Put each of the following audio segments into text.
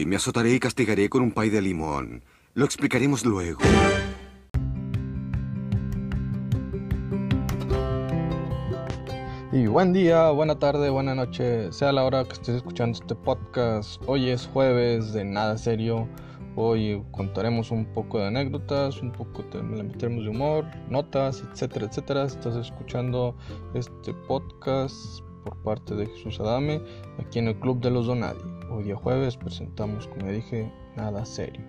Hoy me azotaré y castigaré con un pay de limón. Lo explicaremos luego. Y buen día, buena tarde, buena noche, sea la hora que estés escuchando este podcast. Hoy es jueves de nada serio. Hoy contaremos un poco de anécdotas, un poco de, le meteremos de humor, notas, etcétera, etcétera. Estás escuchando este podcast por parte de Jesús Adame aquí en el Club de los Donadi. Hoy día jueves presentamos, como dije, nada serio.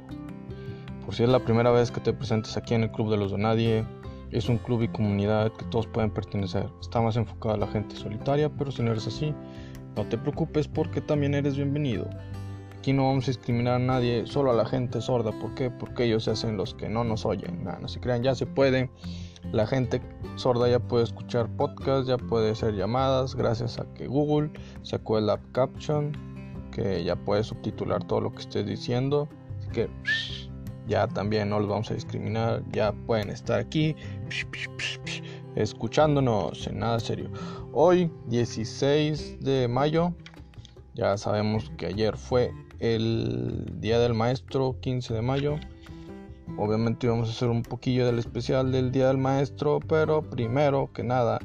Por si es la primera vez que te presentes aquí en el Club de los Donadie, es un club y comunidad que todos pueden pertenecer. Está más enfocado a la gente solitaria, pero si no eres así, no te preocupes porque también eres bienvenido. Aquí no vamos a discriminar a nadie, solo a la gente sorda. ¿Por qué? Porque ellos se hacen los que no nos oyen. No se crean, ya se puede. La gente sorda ya puede escuchar podcasts, ya puede hacer llamadas, gracias a que Google sacó el app Caption, que ya puede subtitular todo lo que estés diciendo. Así que ya también no los vamos a discriminar, ya pueden estar aquí escuchándonos en nada serio. Hoy, 16 de mayo, ya sabemos que ayer fue el Día del Maestro, 15 de mayo. Obviamente vamos a hacer un poquillo del especial del Día del Maestro, pero primero que nada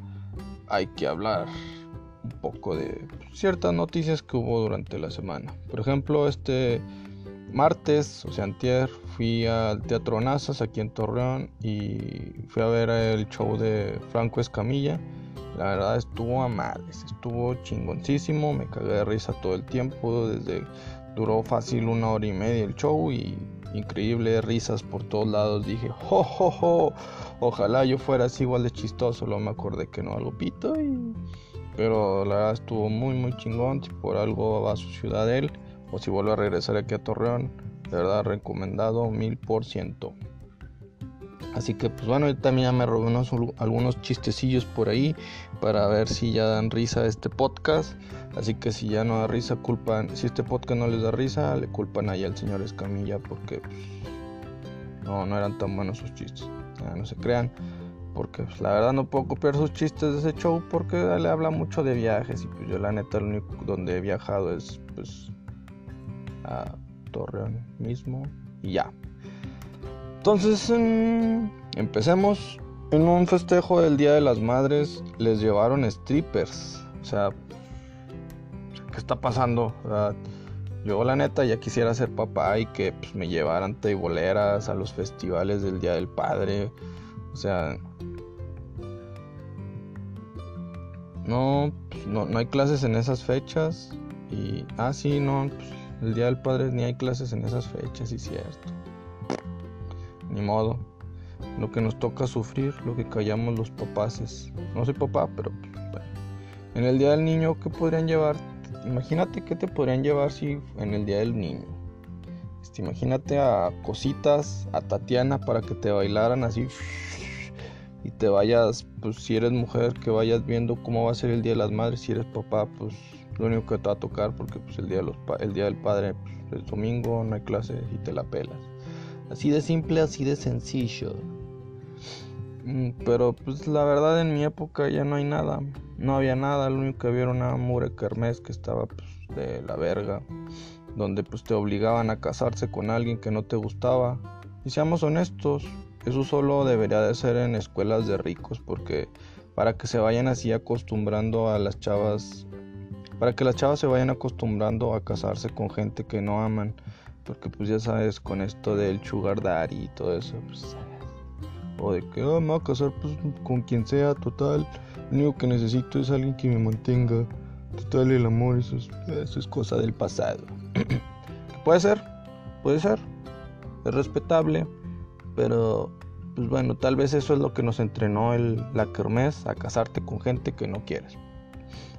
hay que hablar un poco de ciertas noticias que hubo durante la semana. Por ejemplo, este martes, o sea, antier, fui al Teatro Nazas aquí en Torreón y fui a ver el show de Franco Escamilla. La verdad estuvo a madres, estuvo chingoncísimo, me cagué de risa todo el tiempo, desde duró fácil una hora y media el show y increíble risas por todos lados. Dije, jo, jo, jo, ojalá yo fuera así igual de chistoso, lo me acordé que no algo pito y... Pero la verdad estuvo muy muy chingón, si por algo va a su ciudad él o si vuelve a regresar aquí a Torreón, de verdad recomendado mil por ciento. Así que pues bueno, yo también ya me robé unos, algunos chistecillos por ahí para ver si ya dan risa a este podcast. Así que si ya no da risa, culpan, si este podcast no les da risa, le culpan ahí al señor Escamilla porque pues, no, no eran tan buenos sus chistes. no se crean, porque pues, la verdad no puedo copiar sus chistes de ese show porque le habla mucho de viajes y pues yo la neta lo único donde he viajado es pues a Torreón mismo y ya. Entonces, em, empecemos. En un festejo del Día de las Madres les llevaron strippers. O sea, ¿qué está pasando? yo la neta ya quisiera ser papá y que pues, me llevaran teiboleras a los festivales del Día del Padre. O sea, no, pues, no, no hay clases en esas fechas. Y, ah, sí, no, pues, el Día del Padre ni hay clases en esas fechas, y cierto. Ni modo. Lo que nos toca sufrir, lo que callamos los papaces. No soy papá, pero bueno. En el Día del Niño, ¿qué podrían llevar? Imagínate qué te podrían llevar si en el Día del Niño. Este, imagínate a cositas, a Tatiana para que te bailaran así y te vayas, pues si eres mujer, que vayas viendo cómo va a ser el Día de las Madres, si eres papá, pues lo único que te va a tocar porque pues el día, de los el día del padre pues, es domingo, no hay clase y te la pelas. Así de simple, así de sencillo. Mm, pero pues la verdad en mi época ya no hay nada. No había nada, lo único que había era una mure kermés que estaba pues, de la verga. Donde pues te obligaban a casarse con alguien que no te gustaba. Y seamos honestos, eso solo debería de ser en escuelas de ricos porque para que se vayan así acostumbrando a las chavas para que las chavas se vayan acostumbrando a casarse con gente que no aman, porque pues ya sabes, con esto del sugar daddy y todo eso, pues, o de que oh, me voy a casar pues, con quien sea, total, lo único que necesito es alguien que me mantenga, total el amor, eso es, eso es cosa del pasado. puede ser, puede ser, es respetable, pero pues bueno, tal vez eso es lo que nos entrenó el, la kermés a casarte con gente que no quieres.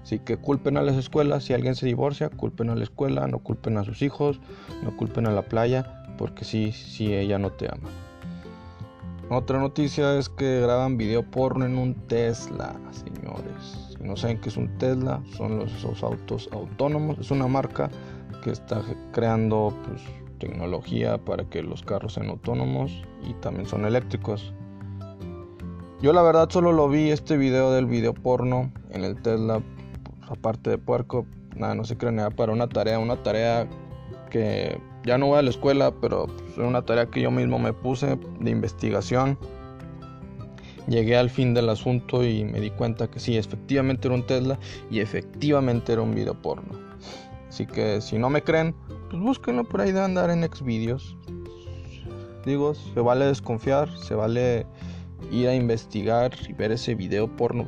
Así que culpen a las escuelas, si alguien se divorcia, culpen a la escuela, no culpen a sus hijos, no culpen a la playa, porque sí, sí, ella no te ama. Otra noticia es que graban video porno en un Tesla, señores. Si no saben qué es un Tesla, son los, esos autos autónomos. Es una marca que está creando pues, tecnología para que los carros sean autónomos y también son eléctricos. Yo la verdad solo lo vi este video del video porno en el Tesla aparte de puerco, nada, no se crea nada para una tarea, una tarea que ya no voy a la escuela, pero pues, una tarea que yo mismo me puse de investigación. Llegué al fin del asunto y me di cuenta que sí, efectivamente era un Tesla y efectivamente era un video porno. Así que si no me creen, pues búsquenlo por ahí de andar en Xvideos. Digo, se vale desconfiar, se vale ir a investigar y ver ese video porno.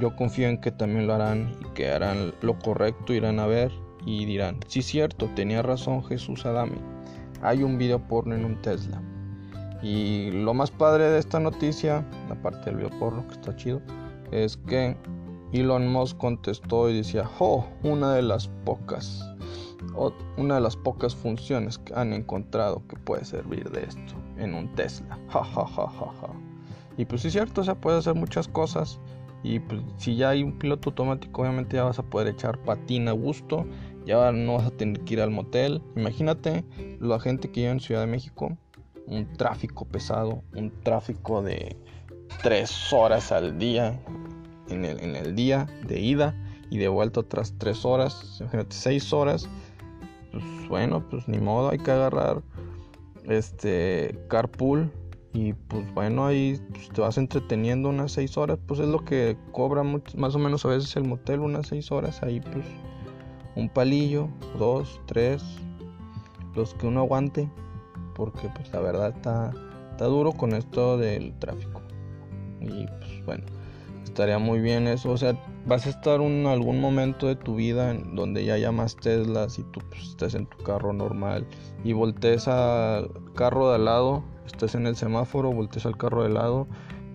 Yo confío en que también lo harán y que harán lo correcto, irán a ver y dirán, sí cierto, tenía razón Jesús Adame. Hay un video porno en un Tesla. Y lo más padre de esta noticia, aparte del video porno que está chido, es que Elon Musk contestó y decía, oh, una de las pocas, una de las pocas funciones que han encontrado que puede servir de esto en un Tesla. Ja, ja, ja, ja, ja. Y pues sí es cierto, o sea, puede hacer muchas cosas. Y pues si ya hay un piloto automático, obviamente ya vas a poder echar patina a gusto. Ya no vas a tener que ir al motel. Imagínate la gente que vive en Ciudad de México. Un tráfico pesado, un tráfico de tres horas al día en el, día de ida y de vuelta otras tres horas, imagínate seis horas. Pues bueno, pues ni modo, hay que agarrar este carpool y pues bueno ahí pues, te vas entreteniendo unas 6 horas pues es lo que cobra más o menos a veces el motel unas 6 horas ahí pues un palillo dos tres los que uno aguante porque pues la verdad está está duro con esto del tráfico y pues bueno estaría muy bien eso. O sea, vas a estar en algún momento de tu vida en donde ya más Teslas y tú pues, estés en tu carro normal y voltees al carro de al lado, estés en el semáforo, voltees al carro de al lado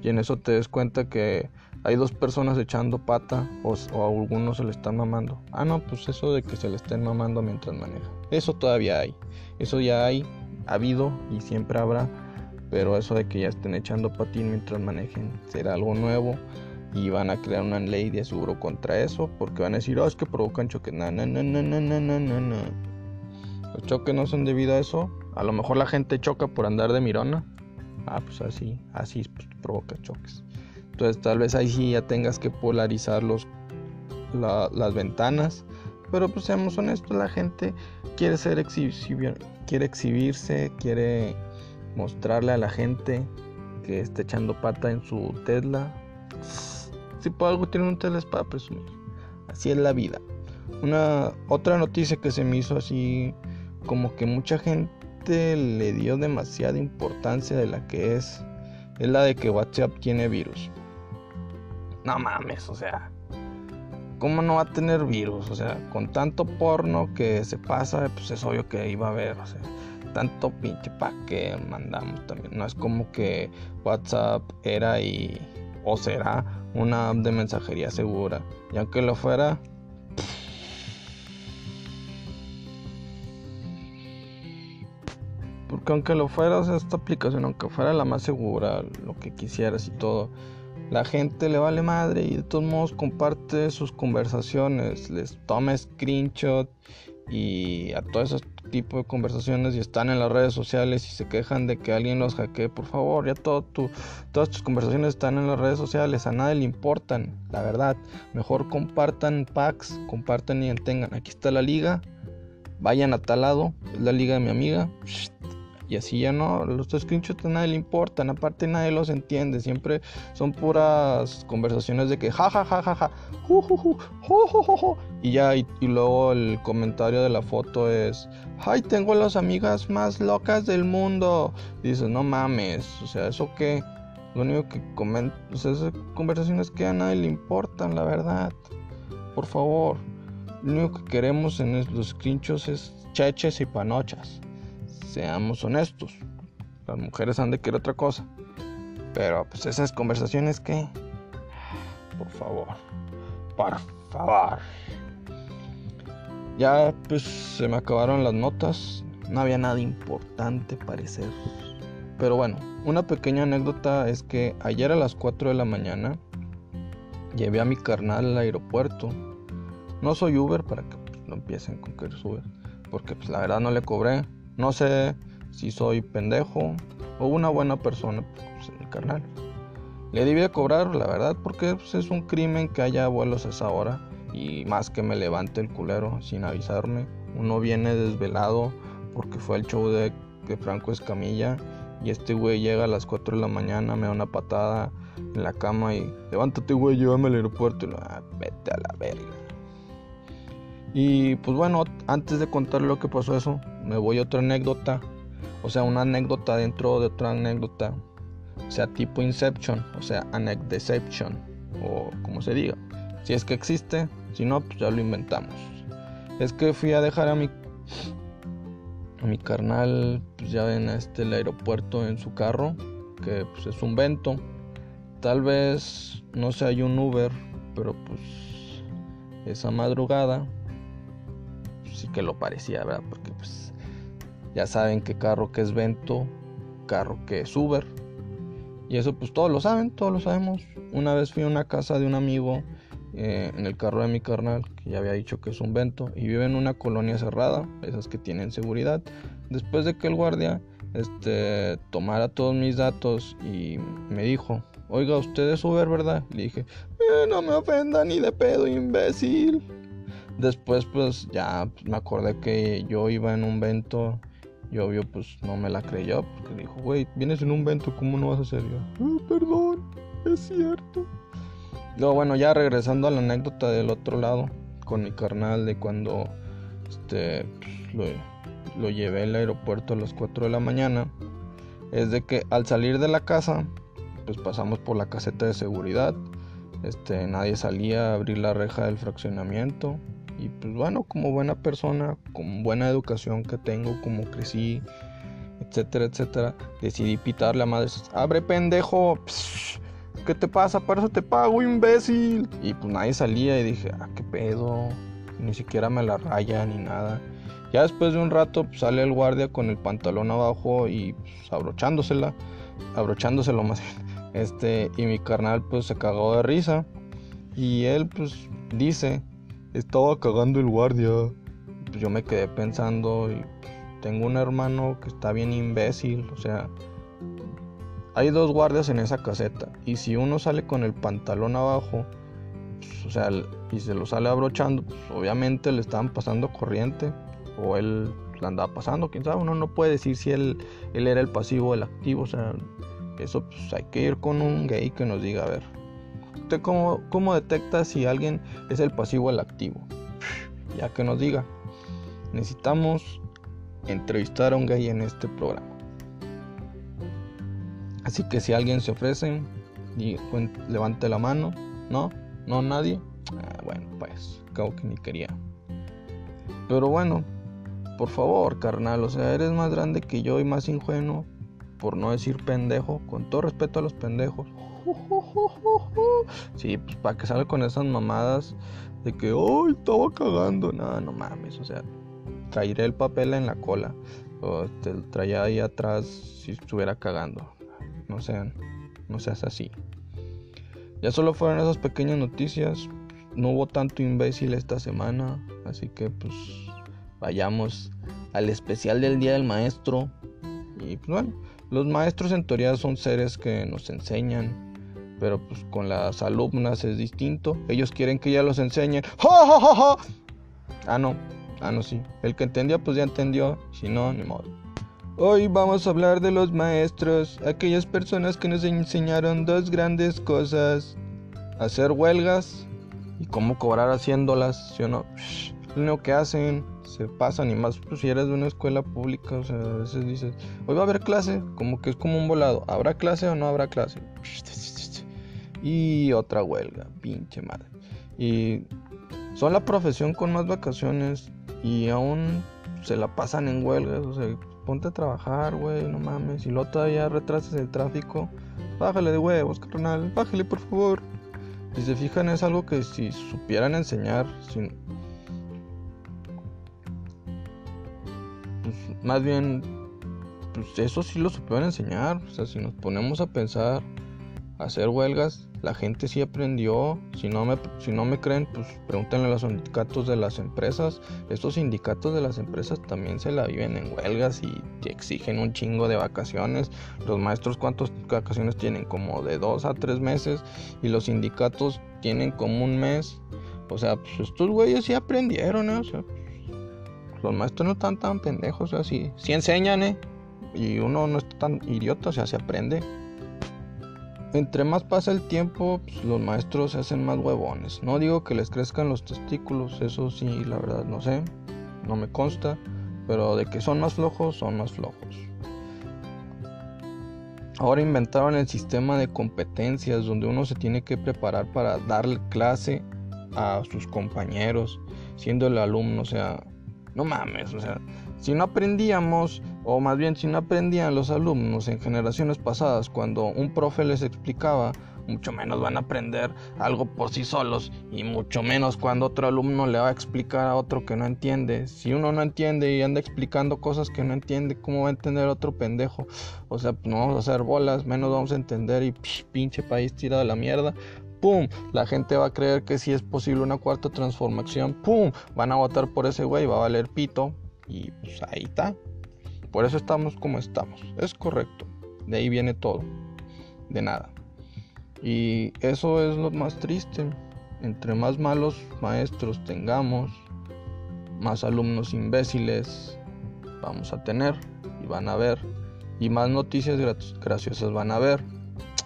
y en eso te des cuenta que hay dos personas echando pata o, o, a algunos se le están mamando. Ah, no, pues eso de que se le estén mamando mientras maneja. Eso todavía hay. Eso ya hay, ha habido y siempre habrá. Pero eso de que ya estén echando patín mientras manejen será algo nuevo y van a crear una ley de seguro contra eso porque van a decir, oh, es que provocan choques. No, no, no, no, no, no, no, no. Los choques no son debido a eso. A lo mejor la gente choca por andar de mirona. Ah, pues así, así pues, provoca choques. Entonces tal vez ahí sí ya tengas que polarizar los, las ventanas. Pero pues seamos honestos, la gente quiere ser quiere exhibirse, quiere mostrarle a la gente que está echando pata en su Tesla si por algo tiene un teles para presumir. Así es la vida. Una otra noticia que se me hizo así como que mucha gente le dio demasiada importancia de la que es es la de que WhatsApp tiene virus. No mames, o sea, ¿cómo no va a tener virus? O sea, con tanto porno que se pasa, pues es obvio que iba a haber, o sea, tanto pinche pa' que mandamos también. No es como que WhatsApp era y o será una app de mensajería segura. Y aunque lo fuera, porque aunque lo fuera, esta aplicación, aunque fuera la más segura, lo que quisieras y todo, la gente le vale madre y de todos modos comparte sus conversaciones, les toma screenshot y a todos esos tipos de conversaciones y están en las redes sociales y se quejan de que alguien los hackee, por favor, ya todo tu, todas tus conversaciones están en las redes sociales, a nadie le importan, la verdad. Mejor compartan packs, compartan y tengan. Aquí está la liga, vayan a tal lado, es la liga de mi amiga. Y así ya no, los screenshots a nadie le importan, aparte nadie los entiende, siempre son puras conversaciones de que ja ja ja ja ja, y ya, y, luego el comentario de la foto es, ay, tengo las amigas más locas del mundo. Dices, no mames, o sea, ¿eso qué? Lo único que comentan, o sea, esas conversaciones que a nadie le importan, la verdad. Por favor, lo único que queremos en los screenshots es cheches y panochas seamos honestos. Las mujeres han de querer otra cosa. Pero pues esas conversaciones que... Por favor. Por favor. Ya pues se me acabaron las notas. No había nada importante parecer. Pero bueno, una pequeña anécdota es que ayer a las 4 de la mañana llevé a mi carnal al aeropuerto. No soy Uber para que pues, no empiecen con que eres Uber. Porque pues la verdad no le cobré. No sé si soy pendejo o una buena persona, pues mi carnal. Le debí de cobrar, la verdad, porque pues, es un crimen que haya vuelos a esa hora y más que me levante el culero sin avisarme. Uno viene desvelado porque fue el show de, Franco Escamilla y este güey llega a las 4 de la mañana, me da una patada en la cama y levántate, güey, llévame al aeropuerto. Y lo, ah, vete a la verga. Y pues bueno, antes de contar lo que pasó eso, me voy a otra anécdota. O sea, una anécdota dentro de otra anécdota. O sea, tipo Inception, o sea, Anecdeception, o como se diga. Si es que existe, si no, pues ya lo inventamos. Es que fui a dejar a mi a mi carnal, pues ya ven este el aeropuerto en su carro, que pues es un vento. Tal vez no se hay un Uber, pero pues esa madrugada pues, sí que lo parecía, ¿verdad? Porque pues ya saben que carro que es vento, carro que es Uber. Y eso pues todos lo saben, todos lo sabemos. Una vez fui a una casa de un amigo eh, en el carro de mi carnal, que ya había dicho que es un vento, y vive en una colonia cerrada, esas que tienen seguridad. Después de que el guardia este, tomara todos mis datos y me dijo, Oiga, usted es Uber, ¿verdad? Le dije, eh, no me ofenda ni de pedo, imbécil. Después, pues ya pues, me acordé que yo iba en un vento y obvio, pues no me la creyó porque dijo, güey, vienes en un vento, ¿cómo no vas a hacer yo? Ah, perdón, es cierto. Luego, bueno, ya regresando a la anécdota del otro lado, con mi carnal de cuando este, lo, lo llevé al aeropuerto a las 4 de la mañana, es de que al salir de la casa, pues pasamos por la caseta de seguridad. Este, nadie salía a abrir la reja del fraccionamiento. Y pues bueno, como buena persona, con buena educación que tengo, como crecí, etcétera, etcétera, decidí pitarle a madre, abre pendejo, ¿qué te pasa? Para eso te pago, imbécil. Y pues nadie salía y dije, ah, qué pedo, ni siquiera me la raya ni nada. Ya después de un rato pues, sale el guardia con el pantalón abajo y pues, abrochándosela, abrochándoselo más. Este, y mi carnal pues se cagó de risa. Y él pues dice, estaba cagando el guardia. Pues yo me quedé pensando y tengo un hermano que está bien imbécil, o sea, hay dos guardias en esa caseta y si uno sale con el pantalón abajo, pues, o sea, y se lo sale abrochando, pues obviamente le estaban pasando corriente o él la andaba pasando, quién sabe, uno no puede decir si él, él era el pasivo o el activo, o sea, eso pues hay que ir con un gay que nos diga, a ver, ¿usted cómo, cómo detecta si alguien es el pasivo o el activo? Ya que nos diga. Necesitamos entrevistar a un gay en este programa. Así que si alguien se ofrece, levante la mano. ¿No? ¿No nadie? Ah, bueno, pues, acabo que ni quería. Pero bueno, por favor, carnal, o sea, eres más grande que yo y más ingenuo por no decir pendejo, con todo respeto a los pendejos. Sí, pues para que salga con esas mamadas de que, ¡ay, estaba cagando! No, no mames, o sea, traeré el papel en la cola. O te traía ahí atrás si estuviera cagando. No sean, no seas así. Ya solo fueron esas pequeñas noticias. No hubo tanto imbécil esta semana. Así que pues vayamos al especial del Día del Maestro. Y pues bueno, los maestros en teoría son seres que nos enseñan, pero pues con las alumnas es distinto. Ellos quieren que ya los enseñen. ¡Ja, Ah, no. Ah, no, sí. El que entendía, pues ya entendió. Si no, ni modo. Hoy vamos a hablar de los maestros, aquellas personas que nos enseñaron dos grandes cosas. Hacer huelgas y cómo cobrar haciéndolas, ¿sí o no? Lo que hacen se pasan y más pues, si eres de una escuela pública, o sea, a veces dices, hoy va a haber clase, como que es como un volado, ¿habrá clase o no habrá clase? Y otra huelga, pinche madre. Y son la profesión con más vacaciones y aún se la pasan en huelgas, o sea, ponte a trabajar, güey, no mames, y luego todavía retrasas el tráfico, bájale de huevos, carnal, bájale por favor. Si se fijan es algo que si supieran enseñar, si, Más bien, pues eso sí lo supieron enseñar. O sea, si nos ponemos a pensar, hacer huelgas, la gente sí aprendió. Si no me, si no me creen, pues pregúntenle a los sindicatos de las empresas. Estos sindicatos de las empresas también se la viven en huelgas y exigen un chingo de vacaciones. Los maestros, ¿cuántas vacaciones tienen? Como de dos a tres meses. Y los sindicatos tienen como un mes. O sea, pues estos güeyes sí aprendieron, ¿eh? O sea, los maestros no están tan pendejos, o sea, sí, enseñan, ¿eh? Y uno no está tan idiota, o sea, se aprende. Entre más pasa el tiempo, pues, los maestros se hacen más huevones. No digo que les crezcan los testículos, eso sí, la verdad no sé, no me consta, pero de que son más flojos, son más flojos. Ahora inventaron el sistema de competencias donde uno se tiene que preparar para darle clase a sus compañeros, siendo el alumno, o sea, no mames, o sea, si no aprendíamos, o más bien si no aprendían los alumnos en generaciones pasadas cuando un profe les explicaba, mucho menos van a aprender algo por sí solos y mucho menos cuando otro alumno le va a explicar a otro que no entiende. Si uno no entiende y anda explicando cosas que no entiende, ¿cómo va a entender otro pendejo? O sea, no vamos a hacer bolas, menos vamos a entender y pinche país tirado de la mierda. ¡Pum! La gente va a creer que si es posible una cuarta transformación. ¡Pum! Van a votar por ese güey, va a valer pito. Y pues ahí está. Por eso estamos como estamos. Es correcto. De ahí viene todo. De nada. Y eso es lo más triste. Entre más malos maestros tengamos, más alumnos imbéciles vamos a tener y van a ver. Y más noticias graciosas van a ver.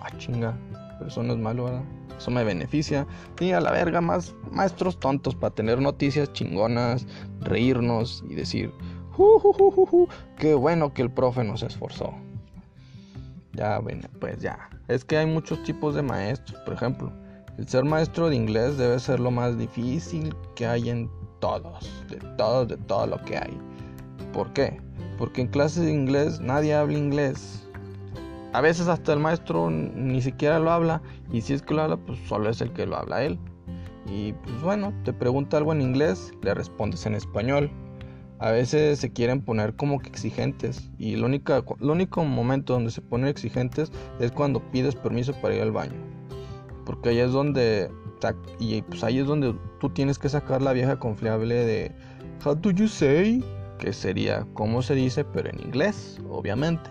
Ah, chinga. Es malo, ¿verdad? Eso me beneficia. Y a la verga, más maestros tontos para tener noticias chingonas, reírnos y decir, qué bueno que el profe nos esforzó. Ya, bueno, pues ya. Es que hay muchos tipos de maestros. Por ejemplo, el ser maestro de inglés debe ser lo más difícil que hay en todos, de todos, de todo lo que hay. ¿Por qué? Porque en clases de inglés nadie habla inglés. A veces hasta el maestro ni siquiera lo habla y si es que lo habla, pues solo es el que lo habla él. Y pues bueno, te pregunta algo en inglés, le respondes en español. A veces se quieren poner como que exigentes y el único, el único momento donde se ponen exigentes es cuando pides permiso para ir al baño. Porque ahí es donde y pues ahí es donde tú tienes que sacar la vieja confiable de How do you say? Que sería cómo se dice, pero en inglés, obviamente.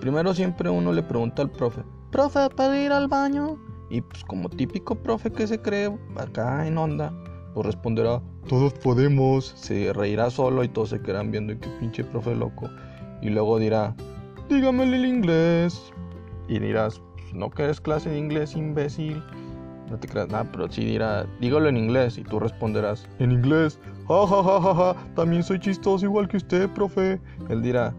Primero siempre uno le pregunta al profe, profe, ¿puedo ir al baño? Y pues como típico profe que se cree acá en onda, pues responderá, todos podemos. Se reirá solo y todos se quedarán viendo y qué pinche profe loco. Y luego dirá, dígamele el inglés. Y dirás, pues, no quieres clase de inglés, imbécil. No te creas nada, pero sí dirá, dígalo en inglés. Y tú responderás, en inglés, ja ja ja ja ja, también soy chistoso igual que usted, profe. Él dirá,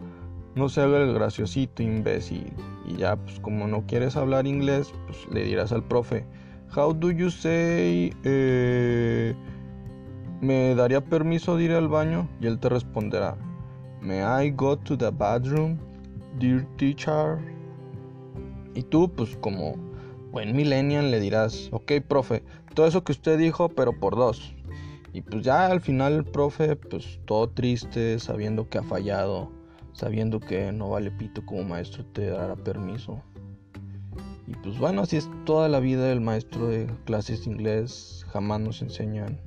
no se haga el graciosito, imbécil. Y ya, pues como no quieres hablar inglés, pues le dirás al profe, How do you say? Eh, ¿Me daría permiso de ir al baño? Y él te responderá, May I go to the bathroom, dear teacher? Y tú, pues como buen millennial, le dirás, ok, profe, todo eso que usted dijo, pero por dos. Y pues ya al final el profe, pues todo triste, sabiendo que ha fallado, sabiendo que no vale pito como maestro te dará permiso. Y pues bueno, así es toda la vida del maestro de clases de inglés, jamás nos enseñan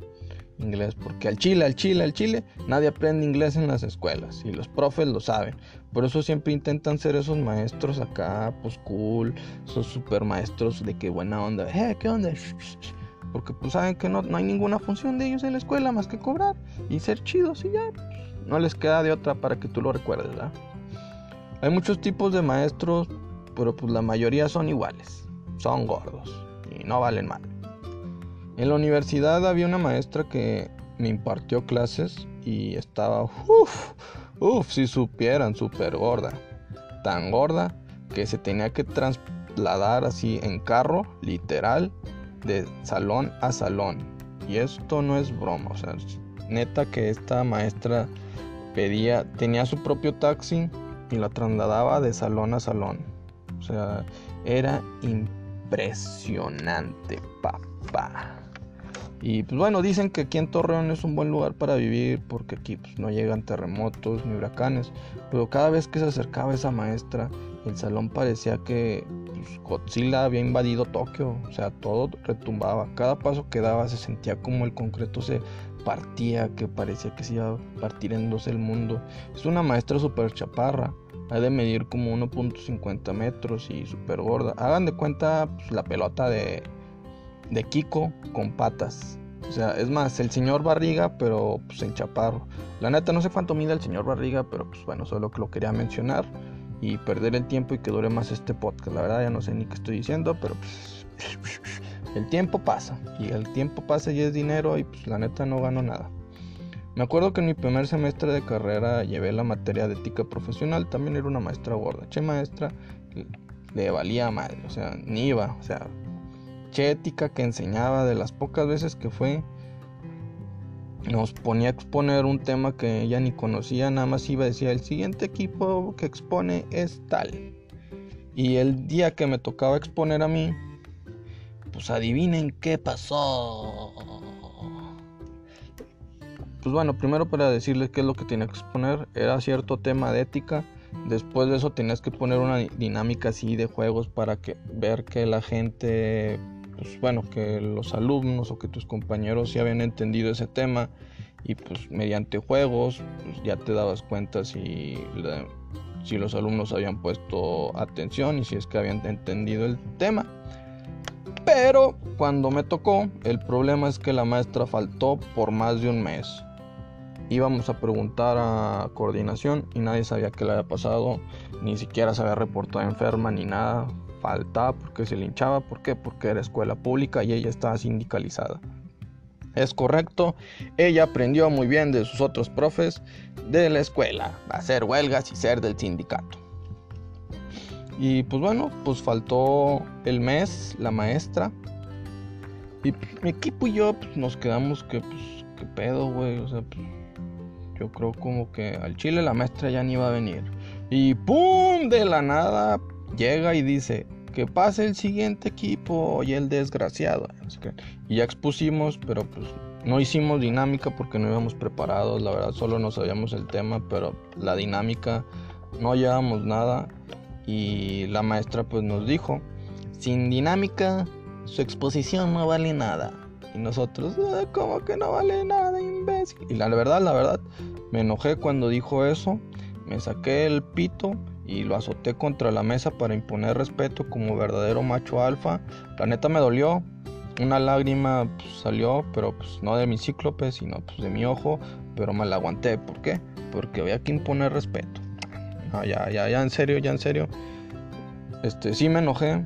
inglés, porque al chile, al chile, al chile, nadie aprende inglés en las escuelas y los profes lo saben. Por eso siempre intentan ser esos maestros acá, pues cool, esos super maestros de que buena onda, eh, ¿qué onda? Porque pues saben que no, no hay ninguna función de ellos en la escuela más que cobrar y ser chidos y ya no les queda de otra para que tú lo recuerdes, ¿verdad? Hay muchos tipos de maestros, pero pues la mayoría son iguales, son gordos y no valen mal. En la universidad había una maestra que me impartió clases y estaba, uff, uff, si supieran, súper gorda. Tan gorda que se tenía que trasladar así en carro, literal, de salón a salón. Y esto no es broma, o sea, neta que esta maestra pedía, tenía su propio taxi y la trasladaba de salón a salón. O sea, era impresionante, papá. Y pues bueno, dicen que aquí en Torreón es un buen lugar para vivir porque aquí pues, no llegan terremotos ni huracanes. Pero cada vez que se acercaba esa maestra, el salón parecía que pues, Godzilla había invadido Tokio. O sea, todo retumbaba. Cada paso que daba se sentía como el concreto se partía, que parecía que se iba a partir en dos el mundo. Es una maestra súper chaparra, ha de medir como 1.50 metros y súper gorda. Hagan de cuenta pues, la pelota de, de Kiko con patas. O sea, es más, el señor Barriga, pero pues en chaparro. La neta, no sé cuánto mide el señor Barriga, pero pues bueno, solo que lo quería mencionar y perder el tiempo y que dure más este podcast. La verdad, ya no sé ni qué estoy diciendo, pero pues, el tiempo pasa. Y el tiempo pasa y es dinero y pues la neta no gano nada. Me acuerdo que en mi primer semestre de carrera llevé la materia de ética profesional, también era una maestra gorda. Che maestra, le valía madre, o sea, ni iba, o sea, che ética que enseñaba de las pocas veces que fue, nos ponía a exponer un tema que ella ni conocía, nada más iba a decir, el siguiente equipo que expone es tal. Y el día que me tocaba exponer a mí, pues adivinen qué pasó. Pues bueno, primero para decirles qué es lo que tenía que exponer, era cierto tema de ética. Después de eso tenías que poner una dinámica así de juegos para que ver que la gente, pues bueno, que los alumnos o que tus compañeros sí habían entendido ese tema y pues mediante juegos pues ya te dabas cuenta si, si los alumnos habían puesto atención y si es que habían entendido el tema. Pero cuando me tocó, el problema es que la maestra faltó por más de un mes íbamos a preguntar a coordinación y nadie sabía qué le había pasado, ni siquiera se había reportado enferma ni nada, faltaba porque se linchaba, ¿por qué? Porque era escuela pública y ella estaba sindicalizada. Es correcto, ella aprendió muy bien de sus otros profes de la escuela, hacer huelgas y ser del sindicato. Y pues bueno, pues faltó el mes, la maestra. Y mi equipo y yo pues, nos quedamos que, pues, qué pedo, güey. O sea, pues, yo creo como que al chile la maestra ya ni iba a venir. Y ¡pum! De la nada llega y dice, que pase el siguiente equipo y el desgraciado. Y ya expusimos, pero pues no hicimos dinámica porque no íbamos preparados, la verdad solo no sabíamos el tema, pero la dinámica no llevamos nada y la maestra pues nos dijo, sin dinámica su exposición no vale nada. Y nosotros, ah, como que no vale nada, imbécil. Y la verdad, la verdad, me enojé cuando dijo eso, me saqué el pito y lo azoté contra la mesa para imponer respeto como verdadero macho alfa. La neta me dolió, una lágrima pues, salió, pero pues no de mi cíclope, sino pues de mi ojo, pero me la aguanté. ¿Por qué? Porque había que imponer respeto. Ya, ya, ya, en serio, ya en serio. Este, sí me enojé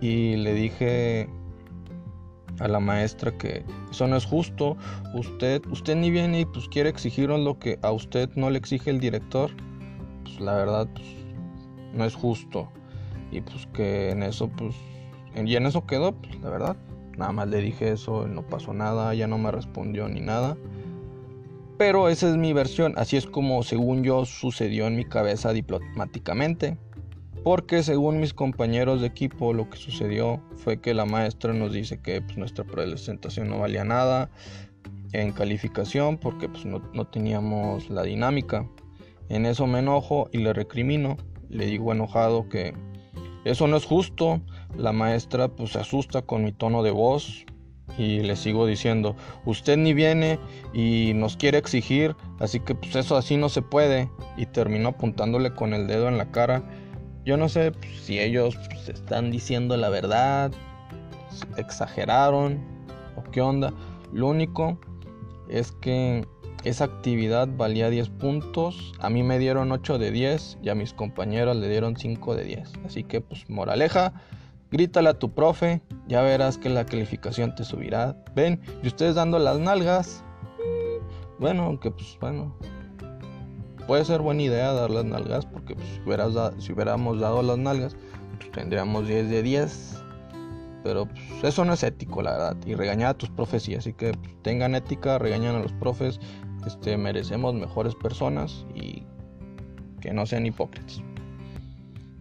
y le dije a la maestra que eso no es justo. Usted, usted ni viene y pues quiere exigirnos lo que a usted no le exige el director. Pues la verdad pues, no es justo. Y pues que en eso pues y en eso quedó, pues la verdad. Nada más le dije eso, no pasó nada, ya no me respondió ni nada. Pero esa es mi versión, así es como según yo sucedió en mi cabeza diplomáticamente. Porque según mis compañeros de equipo lo que sucedió fue que la maestra nos dice que pues, nuestra presentación no valía nada en calificación porque pues, no, no teníamos la dinámica. En eso me enojo y le recrimino. Le digo enojado que eso no es justo. La maestra pues se asusta con mi tono de voz y le sigo diciendo, usted ni viene y nos quiere exigir, así que pues eso así no se puede. Y termino apuntándole con el dedo en la cara yo no sé si ellos pues, están diciendo la verdad, exageraron o qué onda. Lo único es que esa actividad valía 10 puntos. A mí me dieron 8 de 10 y a mis compañeros le dieron 5 de 10. Así que pues moraleja, grítale a tu profe, ya verás que la calificación te subirá. Ven, y ustedes dando las nalgas. Mm, bueno, aunque pues bueno, puede ser buena idea dar las nalgas porque pues, si, hubiéramos dado las nalgas pues, tendríamos 10 de 10 pero pues, eso no es ético la verdad y regañar a tus profes y así que tengan ética regañan a los profes este merecemos mejores personas y que no sean hipócritas.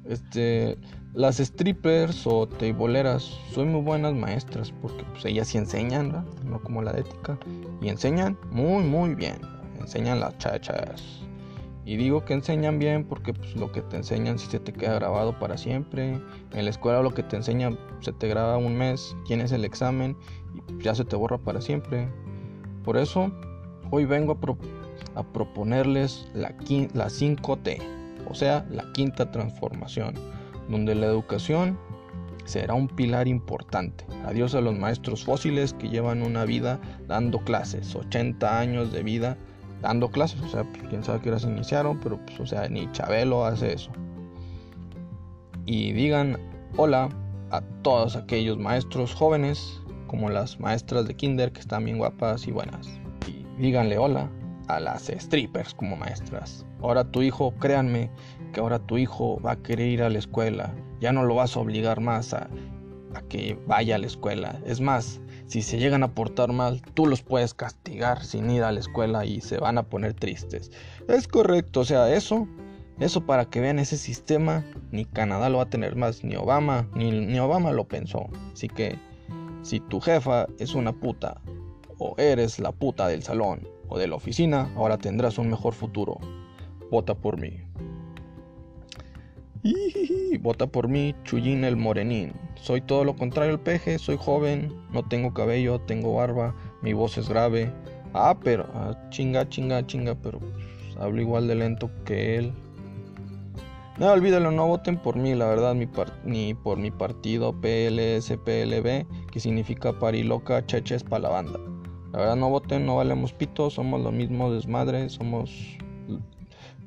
Este las strippers o teiboleras son muy buenas maestras porque ellas sí enseñan no como la ética. Y enseñan muy muy bien. Enseñan las chachas y digo que enseñan bien porque pues, lo que te enseñan si se te queda grabado para siempre. En la escuela lo que te enseñan se te graba un mes, tienes el examen y ya se te borra para siempre. Por eso hoy vengo a, proponerles la, la 5T, o sea, la quinta transformación, donde la educación será un pilar importante. Adiós a los maestros fósiles que llevan una vida dando clases, 80 años de vida dando clases, o sea, pues, quién sabe qué horas iniciaron, pero pues, o sea, ni Chabelo hace eso. Y digan hola a todos aquellos maestros jóvenes, como las maestras de kinder que están bien guapas y buenas. Y díganle hola a las strippers como maestras. Ahora tu hijo, créanme, que ahora tu hijo va a querer ir a la escuela. Ya no lo vas a obligar más a, a que vaya a la escuela. Es más, si se llegan a portar mal, tú los puedes castigar sin ir a la escuela y se van a poner tristes. Es correcto, o sea, eso, eso para que vean ese sistema, ni Canadá lo va a tener más, ni Obama, ni, Obama lo pensó. Así que, si tu jefa es una puta, o eres la puta del salón o de la oficina, ahora tendrás un mejor futuro. Vota por mí. Vota por mí, Chuyín el Morenín. Soy todo lo contrario al peje, soy joven, no tengo cabello, tengo barba, mi voz es grave. Ah, pero, ah, chinga, chinga, chinga, pero pues, hablo igual de lento que él. No, olvídalo, no voten por mí, la verdad, ni por mi partido PLS, PLB, que significa pariloca, cheches para la banda. La verdad, no voten, no valemos pito, somos lo mismo desmadre, somos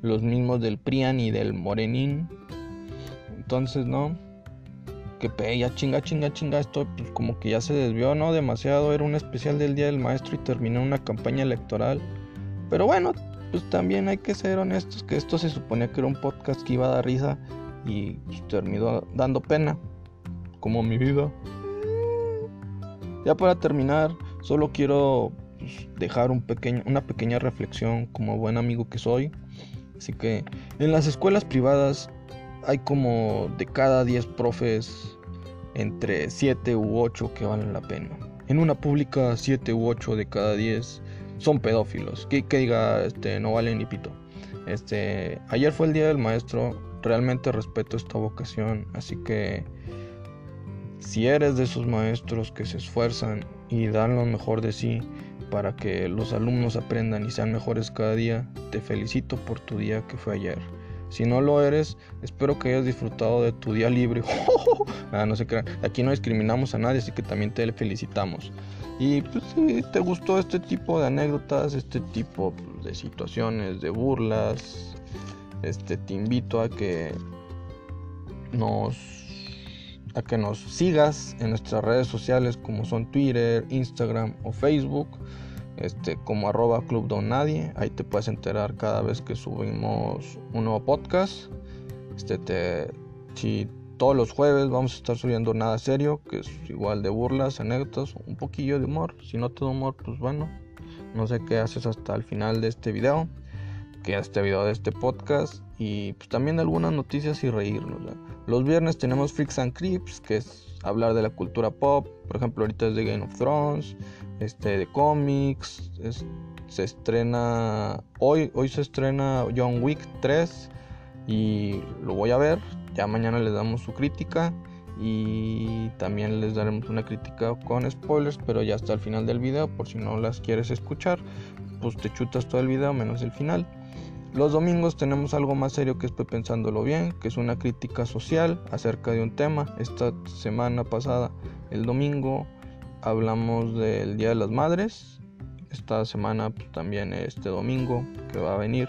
los mismos del PRIAN y del Morenín. Entonces, ¿no? Que ya chinga, chinga, chinga, esto pues, como que ya se desvió, ¿no? Demasiado, era un especial del Día del Maestro y terminó una campaña electoral. Pero bueno, pues también hay que ser honestos que esto se suponía que era un podcast que iba a dar risa y pues, terminó dando pena, como mi vida. Ya para terminar, solo quiero pues, dejar una pequeña reflexión como buen amigo que soy. Así que en las escuelas privadas hay como de cada 10 profes entre 7 u 8 que valen la pena. En una pública 7 u 8 de cada 10 son pedófilos. Que, que diga, este, no valen ni pito. Este, ayer fue el día del maestro. Realmente respeto esta vocación. Así que si eres de esos maestros que se esfuerzan y dan lo mejor de sí para que los alumnos aprendan y sean mejores cada día, te felicito por tu día que fue ayer. Si no lo eres, espero que hayas disfrutado de tu día libre. ah, no se crean. Aquí no discriminamos a nadie, así que también te felicitamos. Y pues si te gustó este tipo de anécdotas, este tipo pues, de situaciones, de burlas, este te invito a que nos a que nos sigas en nuestras redes sociales como son Twitter, Instagram o Facebook este, como arroba club don nadie. Ahí te puedes enterar cada vez que subimos un nuevo podcast. Este, te, si todos los jueves vamos a estar subiendo nada serio, que es igual de burlas, anécdotas, un poquillo de humor. Si no te da humor, pues bueno, no sé qué haces hasta el final de este video, que este video de este podcast y pues también algunas noticias y reírnos. Los viernes tenemos Freaks and Creeps, que es hablar de la cultura pop. Por ejemplo, ahorita es de Game of Thrones este, de cómics. se estrena hoy, hoy se estrena John Wick 3 y lo voy a ver. Ya mañana les damos su crítica y también les daremos una crítica con spoilers, pero ya hasta el final del video, por si no las quieres escuchar, pues te chutas todo el video menos el final. Los domingos tenemos algo más serio que estoy pensándolo bien, que es una crítica social acerca de un tema. Esta semana pasada, el domingo, hablamos del Día de las Madres. Esta semana pues, también este domingo que va a venir.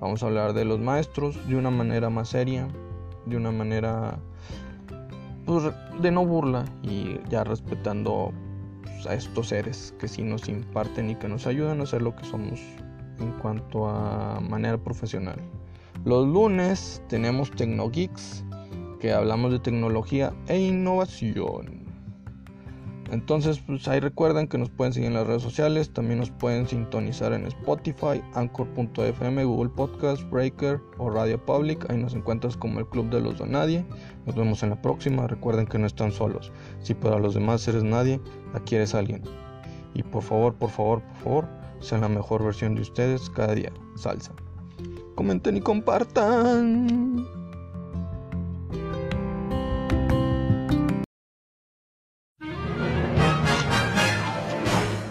Vamos a hablar de los maestros de una manera más seria, de una manera pues, de no burla y ya respetando pues, a estos seres que sí nos imparten y que nos ayudan a ser lo que somos en cuanto a manera profesional. Los lunes tenemos TecnoGeeks, que hablamos de tecnología e innovación. Entonces, pues ahí recuerden que nos pueden seguir en las redes sociales, también nos pueden sintonizar en Spotify, Anchor.fm, Google Podcast, Breaker o Radio Public. Ahí nos encuentras como el Club de los Donadie. Nos vemos en la próxima. Recuerden que no están solos. Si para los demás eres nadie, aquí eres alguien. Y por favor, por favor, por favor, sean la mejor versión de ustedes cada día. Salsa. Comenten y compartan.